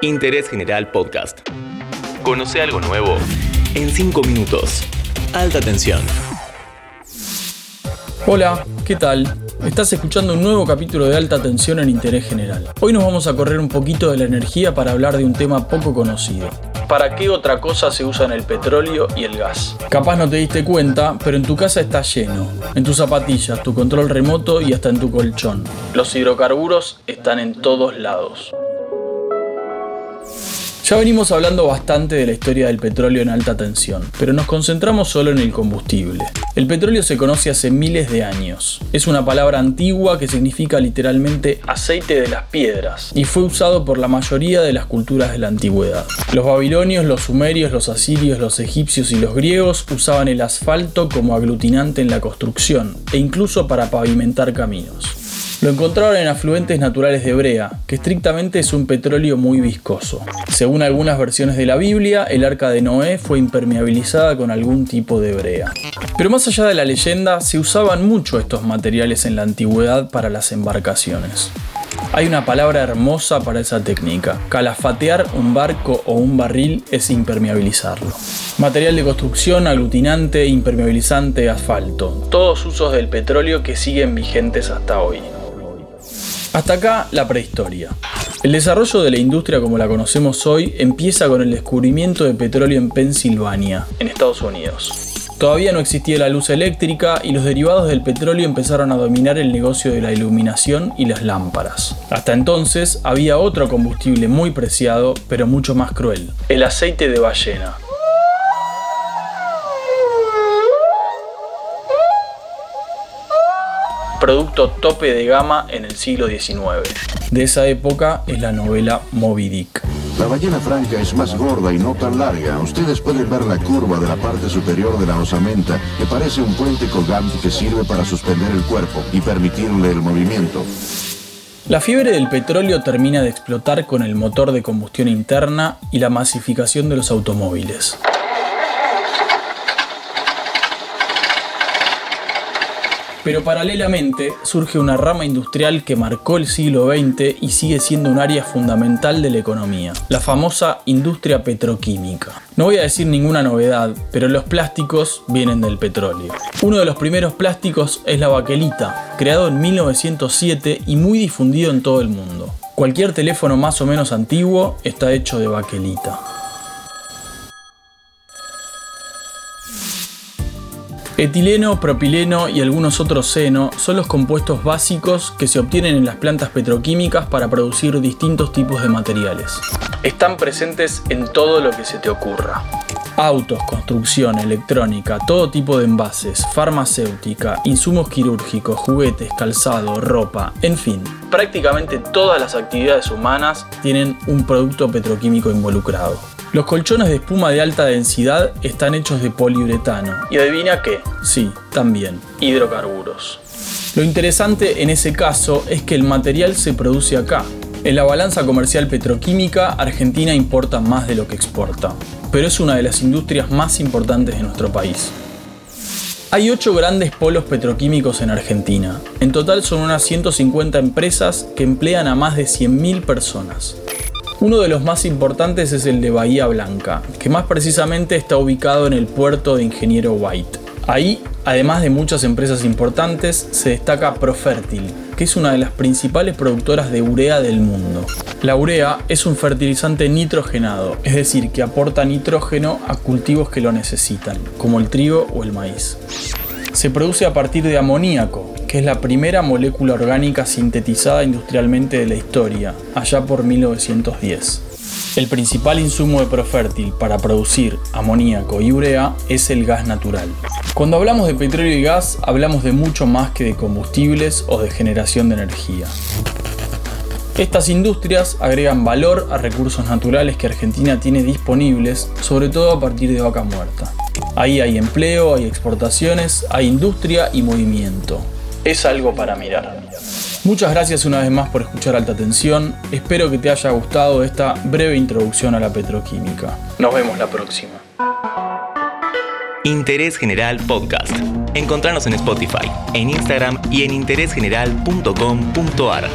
Interés General Podcast. Conoce algo nuevo en 5 minutos. Alta tensión. Hola, ¿qué tal? Estás escuchando un nuevo capítulo de Alta Tensión en Interés General. Hoy nos vamos a correr un poquito de la energía para hablar de un tema poco conocido. ¿Para qué otra cosa se usan el petróleo y el gas? Capaz no te diste cuenta, pero en tu casa está lleno. En tus zapatillas, tu control remoto y hasta en tu colchón. Los hidrocarburos están en todos lados. Ya venimos hablando bastante de la historia del petróleo en alta tensión, pero nos concentramos solo en el combustible. El petróleo se conoce hace miles de años. Es una palabra antigua que significa literalmente aceite de las piedras y fue usado por la mayoría de las culturas de la antigüedad. Los babilonios, los sumerios, los asirios, los egipcios y los griegos usaban el asfalto como aglutinante en la construcción e incluso para pavimentar caminos. Lo encontraron en afluentes naturales de brea, que estrictamente es un petróleo muy viscoso. Según algunas versiones de la Biblia, el arca de Noé fue impermeabilizada con algún tipo de brea. Pero más allá de la leyenda, se usaban mucho estos materiales en la antigüedad para las embarcaciones. Hay una palabra hermosa para esa técnica. Calafatear un barco o un barril es impermeabilizarlo. Material de construcción, aglutinante, impermeabilizante, asfalto. Todos usos del petróleo que siguen vigentes hasta hoy. Hasta acá la prehistoria. El desarrollo de la industria como la conocemos hoy empieza con el descubrimiento de petróleo en Pensilvania, en Estados Unidos. Todavía no existía la luz eléctrica y los derivados del petróleo empezaron a dominar el negocio de la iluminación y las lámparas. Hasta entonces había otro combustible muy preciado, pero mucho más cruel, el aceite de ballena. Producto tope de gama en el siglo XIX. De esa época es la novela Moby Dick. La ballena franca es más gorda y no tan larga. Ustedes pueden ver la curva de la parte superior de la osamenta, que parece un puente colgante que sirve para suspender el cuerpo y permitirle el movimiento. La fiebre del petróleo termina de explotar con el motor de combustión interna y la masificación de los automóviles. Pero paralelamente surge una rama industrial que marcó el siglo XX y sigue siendo un área fundamental de la economía, la famosa industria petroquímica. No voy a decir ninguna novedad, pero los plásticos vienen del petróleo. Uno de los primeros plásticos es la baquelita, creado en 1907 y muy difundido en todo el mundo. Cualquier teléfono más o menos antiguo está hecho de baquelita. Etileno, propileno y algunos otros seno son los compuestos básicos que se obtienen en las plantas petroquímicas para producir distintos tipos de materiales. Están presentes en todo lo que se te ocurra. Autos, construcción, electrónica, todo tipo de envases, farmacéutica, insumos quirúrgicos, juguetes, calzado, ropa, en fin, prácticamente todas las actividades humanas tienen un producto petroquímico involucrado. Los colchones de espuma de alta densidad están hechos de poliuretano. Y adivina qué, sí, también, hidrocarburos. Lo interesante en ese caso es que el material se produce acá. En la balanza comercial petroquímica, Argentina importa más de lo que exporta, pero es una de las industrias más importantes de nuestro país. Hay 8 grandes polos petroquímicos en Argentina. En total son unas 150 empresas que emplean a más de 100.000 personas. Uno de los más importantes es el de Bahía Blanca, que más precisamente está ubicado en el puerto de Ingeniero White. Ahí, además de muchas empresas importantes, se destaca Profertil, que es una de las principales productoras de urea del mundo. La urea es un fertilizante nitrogenado, es decir, que aporta nitrógeno a cultivos que lo necesitan, como el trigo o el maíz. Se produce a partir de amoníaco, que es la primera molécula orgánica sintetizada industrialmente de la historia, allá por 1910. El principal insumo de Profértil para producir amoníaco y urea es el gas natural. Cuando hablamos de petróleo y gas, hablamos de mucho más que de combustibles o de generación de energía. Estas industrias agregan valor a recursos naturales que Argentina tiene disponibles, sobre todo a partir de vaca muerta. Ahí hay empleo, hay exportaciones, hay industria y movimiento es algo para mirar. Muchas gracias una vez más por escuchar Alta Tensión. Espero que te haya gustado esta breve introducción a la petroquímica. Nos vemos la próxima. Interés General Podcast. Encontrarnos en Spotify, en Instagram y en interésgeneral.com.ar.